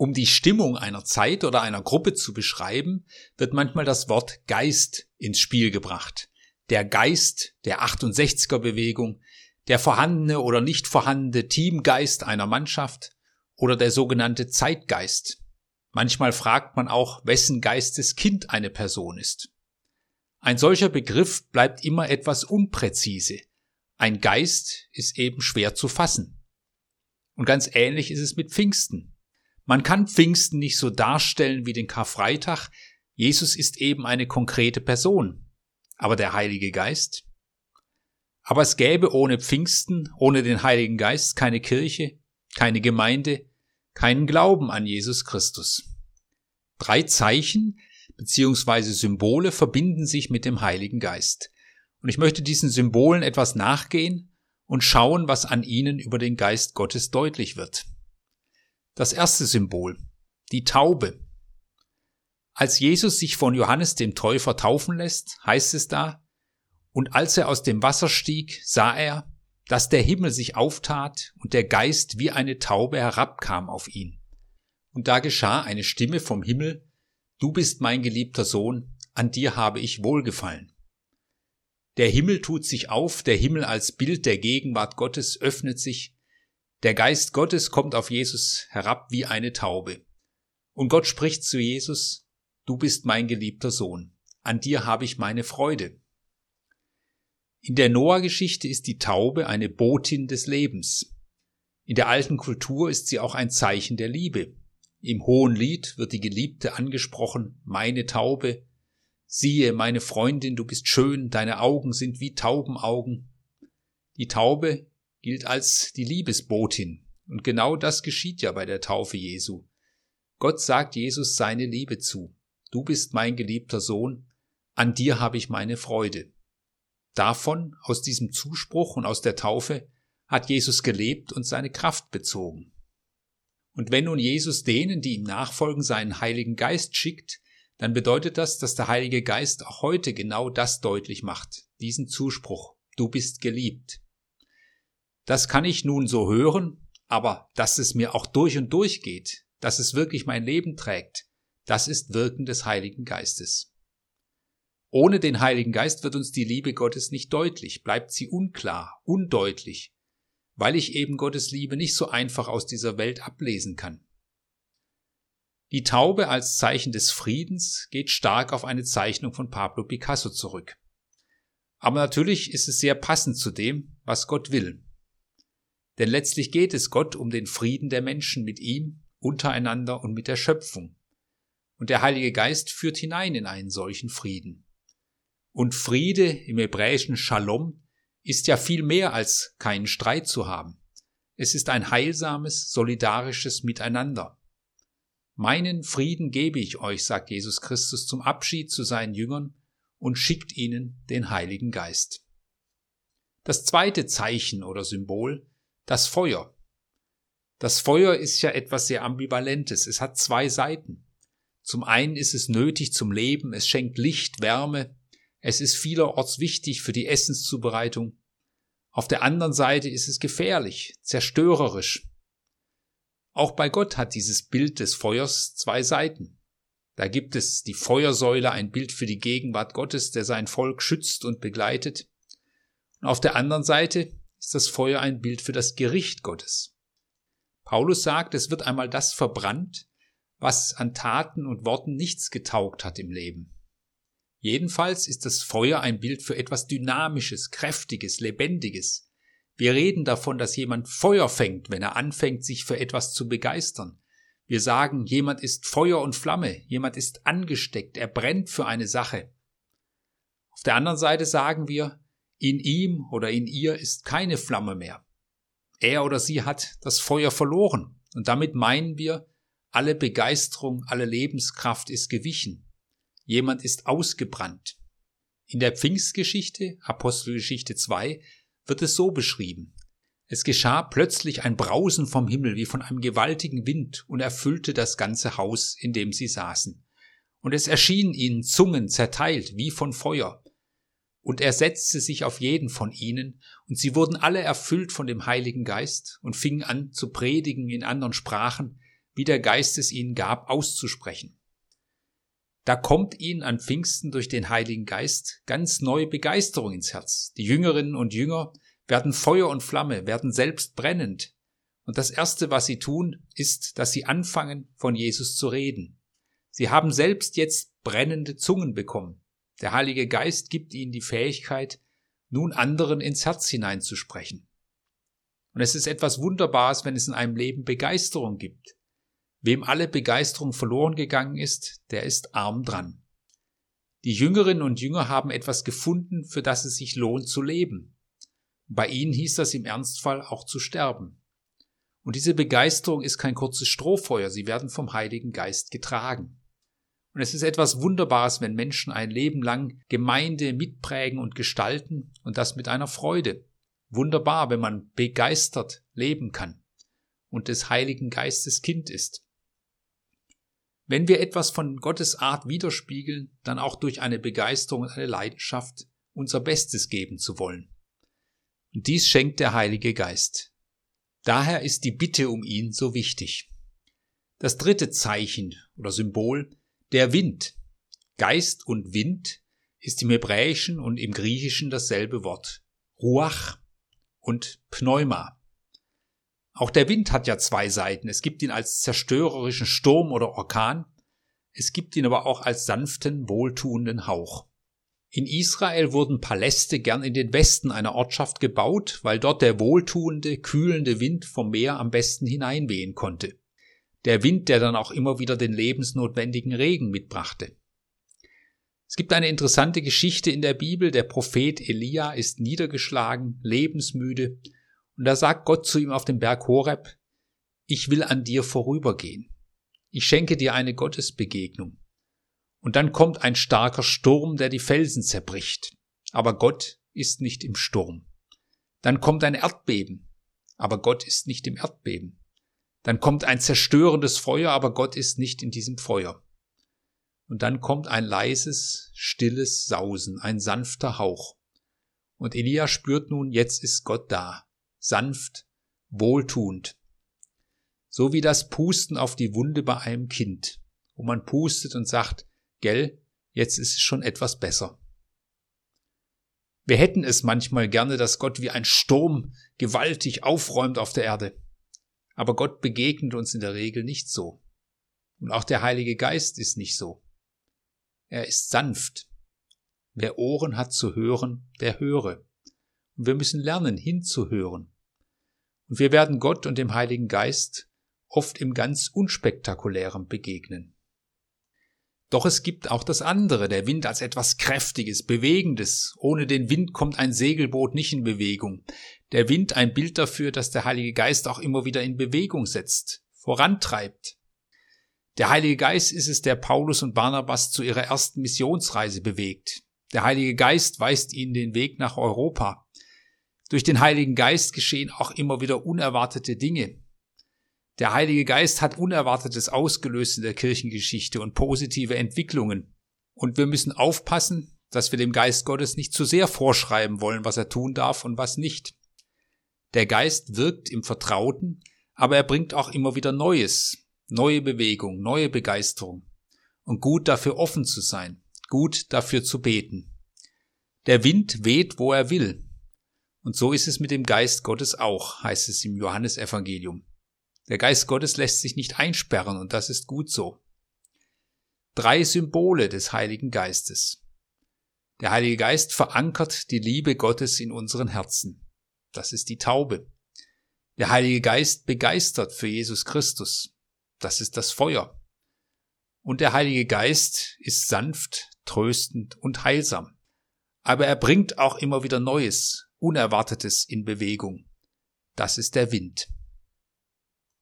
Um die Stimmung einer Zeit oder einer Gruppe zu beschreiben, wird manchmal das Wort Geist ins Spiel gebracht. Der Geist der 68er Bewegung, der vorhandene oder nicht vorhandene Teamgeist einer Mannschaft oder der sogenannte Zeitgeist. Manchmal fragt man auch, wessen Geistes Kind eine Person ist. Ein solcher Begriff bleibt immer etwas unpräzise. Ein Geist ist eben schwer zu fassen. Und ganz ähnlich ist es mit Pfingsten. Man kann Pfingsten nicht so darstellen wie den Karfreitag. Jesus ist eben eine konkrete Person. Aber der Heilige Geist? Aber es gäbe ohne Pfingsten, ohne den Heiligen Geist keine Kirche, keine Gemeinde, keinen Glauben an Jesus Christus. Drei Zeichen bzw. Symbole verbinden sich mit dem Heiligen Geist. Und ich möchte diesen Symbolen etwas nachgehen und schauen, was an ihnen über den Geist Gottes deutlich wird. Das erste Symbol, die Taube. Als Jesus sich von Johannes dem Täufer taufen lässt, heißt es da, und als er aus dem Wasser stieg, sah er, dass der Himmel sich auftat und der Geist wie eine Taube herabkam auf ihn. Und da geschah eine Stimme vom Himmel, Du bist mein geliebter Sohn, an dir habe ich wohlgefallen. Der Himmel tut sich auf, der Himmel als Bild der Gegenwart Gottes öffnet sich, der Geist Gottes kommt auf Jesus herab wie eine Taube. Und Gott spricht zu Jesus, Du bist mein geliebter Sohn, an dir habe ich meine Freude. In der Noah-Geschichte ist die Taube eine Botin des Lebens. In der alten Kultur ist sie auch ein Zeichen der Liebe. Im Hohen Lied wird die Geliebte angesprochen, meine Taube. Siehe, meine Freundin, du bist schön, deine Augen sind wie Taubenaugen. Die Taube gilt als die Liebesbotin. Und genau das geschieht ja bei der Taufe Jesu. Gott sagt Jesus seine Liebe zu. Du bist mein geliebter Sohn, an dir habe ich meine Freude. Davon, aus diesem Zuspruch und aus der Taufe, hat Jesus gelebt und seine Kraft bezogen. Und wenn nun Jesus denen, die ihm nachfolgen, seinen Heiligen Geist schickt, dann bedeutet das, dass der Heilige Geist auch heute genau das deutlich macht, diesen Zuspruch, du bist geliebt. Das kann ich nun so hören, aber dass es mir auch durch und durch geht, dass es wirklich mein Leben trägt, das ist Wirken des Heiligen Geistes. Ohne den Heiligen Geist wird uns die Liebe Gottes nicht deutlich, bleibt sie unklar, undeutlich, weil ich eben Gottes Liebe nicht so einfach aus dieser Welt ablesen kann. Die Taube als Zeichen des Friedens geht stark auf eine Zeichnung von Pablo Picasso zurück. Aber natürlich ist es sehr passend zu dem, was Gott will. Denn letztlich geht es Gott um den Frieden der Menschen mit ihm, untereinander und mit der Schöpfung. Und der Heilige Geist führt hinein in einen solchen Frieden. Und Friede im hebräischen Shalom ist ja viel mehr als keinen Streit zu haben. Es ist ein heilsames, solidarisches Miteinander. Meinen Frieden gebe ich euch, sagt Jesus Christus zum Abschied zu seinen Jüngern und schickt ihnen den Heiligen Geist. Das zweite Zeichen oder Symbol das Feuer. Das Feuer ist ja etwas sehr Ambivalentes. Es hat zwei Seiten. Zum einen ist es nötig zum Leben, es schenkt Licht, Wärme, es ist vielerorts wichtig für die Essenszubereitung. Auf der anderen Seite ist es gefährlich, zerstörerisch. Auch bei Gott hat dieses Bild des Feuers zwei Seiten. Da gibt es die Feuersäule, ein Bild für die Gegenwart Gottes, der sein Volk schützt und begleitet. Und auf der anderen Seite ist das Feuer ein Bild für das Gericht Gottes. Paulus sagt, es wird einmal das verbrannt, was an Taten und Worten nichts getaugt hat im Leben. Jedenfalls ist das Feuer ein Bild für etwas Dynamisches, Kräftiges, Lebendiges. Wir reden davon, dass jemand Feuer fängt, wenn er anfängt, sich für etwas zu begeistern. Wir sagen, jemand ist Feuer und Flamme, jemand ist angesteckt, er brennt für eine Sache. Auf der anderen Seite sagen wir, in ihm oder in ihr ist keine Flamme mehr. Er oder sie hat das Feuer verloren. Und damit meinen wir, alle Begeisterung, alle Lebenskraft ist gewichen. Jemand ist ausgebrannt. In der Pfingstgeschichte, Apostelgeschichte 2, wird es so beschrieben. Es geschah plötzlich ein Brausen vom Himmel wie von einem gewaltigen Wind und erfüllte das ganze Haus, in dem sie saßen. Und es erschienen ihnen Zungen zerteilt wie von Feuer, und er setzte sich auf jeden von ihnen, und sie wurden alle erfüllt von dem Heiligen Geist und fingen an zu predigen in anderen Sprachen, wie der Geist es ihnen gab, auszusprechen. Da kommt ihnen an Pfingsten durch den Heiligen Geist ganz neue Begeisterung ins Herz. Die Jüngerinnen und Jünger werden Feuer und Flamme, werden selbst brennend. Und das Erste, was sie tun, ist, dass sie anfangen, von Jesus zu reden. Sie haben selbst jetzt brennende Zungen bekommen. Der Heilige Geist gibt ihnen die Fähigkeit, nun anderen ins Herz hineinzusprechen. Und es ist etwas Wunderbares, wenn es in einem Leben Begeisterung gibt. Wem alle Begeisterung verloren gegangen ist, der ist arm dran. Die Jüngerinnen und Jünger haben etwas gefunden, für das es sich lohnt zu leben. Bei ihnen hieß das im Ernstfall auch zu sterben. Und diese Begeisterung ist kein kurzes Strohfeuer, sie werden vom Heiligen Geist getragen. Und es ist etwas Wunderbares, wenn Menschen ein Leben lang Gemeinde mitprägen und gestalten und das mit einer Freude. Wunderbar, wenn man begeistert leben kann und des Heiligen Geistes Kind ist. Wenn wir etwas von Gottes Art widerspiegeln, dann auch durch eine Begeisterung und eine Leidenschaft unser Bestes geben zu wollen. Und dies schenkt der Heilige Geist. Daher ist die Bitte um ihn so wichtig. Das dritte Zeichen oder Symbol der Wind. Geist und Wind ist im Hebräischen und im Griechischen dasselbe Wort. Ruach und Pneuma. Auch der Wind hat ja zwei Seiten. Es gibt ihn als zerstörerischen Sturm oder Orkan. Es gibt ihn aber auch als sanften, wohltuenden Hauch. In Israel wurden Paläste gern in den Westen einer Ortschaft gebaut, weil dort der wohltuende, kühlende Wind vom Meer am besten hineinwehen konnte der Wind, der dann auch immer wieder den lebensnotwendigen Regen mitbrachte. Es gibt eine interessante Geschichte in der Bibel. Der Prophet Elia ist niedergeschlagen, lebensmüde, und da sagt Gott zu ihm auf dem Berg Horeb, ich will an dir vorübergehen. Ich schenke dir eine Gottesbegegnung. Und dann kommt ein starker Sturm, der die Felsen zerbricht. Aber Gott ist nicht im Sturm. Dann kommt ein Erdbeben. Aber Gott ist nicht im Erdbeben. Dann kommt ein zerstörendes Feuer, aber Gott ist nicht in diesem Feuer. Und dann kommt ein leises, stilles Sausen, ein sanfter Hauch. Und Elia spürt nun, jetzt ist Gott da, sanft, wohltuend. So wie das Pusten auf die Wunde bei einem Kind, wo man pustet und sagt, gell, jetzt ist es schon etwas besser. Wir hätten es manchmal gerne, dass Gott wie ein Sturm gewaltig aufräumt auf der Erde. Aber Gott begegnet uns in der Regel nicht so. Und auch der Heilige Geist ist nicht so. Er ist sanft. Wer Ohren hat zu hören, der höre. Und wir müssen lernen, hinzuhören. Und wir werden Gott und dem Heiligen Geist oft im ganz unspektakulären begegnen. Doch es gibt auch das andere, der Wind als etwas Kräftiges, Bewegendes. Ohne den Wind kommt ein Segelboot nicht in Bewegung. Der Wind ein Bild dafür, dass der Heilige Geist auch immer wieder in Bewegung setzt, vorantreibt. Der Heilige Geist ist es, der Paulus und Barnabas zu ihrer ersten Missionsreise bewegt. Der Heilige Geist weist ihnen den Weg nach Europa. Durch den Heiligen Geist geschehen auch immer wieder unerwartete Dinge. Der Heilige Geist hat Unerwartetes ausgelöst in der Kirchengeschichte und positive Entwicklungen. Und wir müssen aufpassen, dass wir dem Geist Gottes nicht zu sehr vorschreiben wollen, was er tun darf und was nicht. Der Geist wirkt im Vertrauten, aber er bringt auch immer wieder Neues, neue Bewegung, neue Begeisterung. Und gut dafür offen zu sein, gut dafür zu beten. Der Wind weht, wo er will. Und so ist es mit dem Geist Gottes auch, heißt es im Johannesevangelium. Der Geist Gottes lässt sich nicht einsperren und das ist gut so. Drei Symbole des Heiligen Geistes. Der Heilige Geist verankert die Liebe Gottes in unseren Herzen. Das ist die Taube. Der Heilige Geist begeistert für Jesus Christus. Das ist das Feuer. Und der Heilige Geist ist sanft, tröstend und heilsam. Aber er bringt auch immer wieder Neues, Unerwartetes in Bewegung. Das ist der Wind.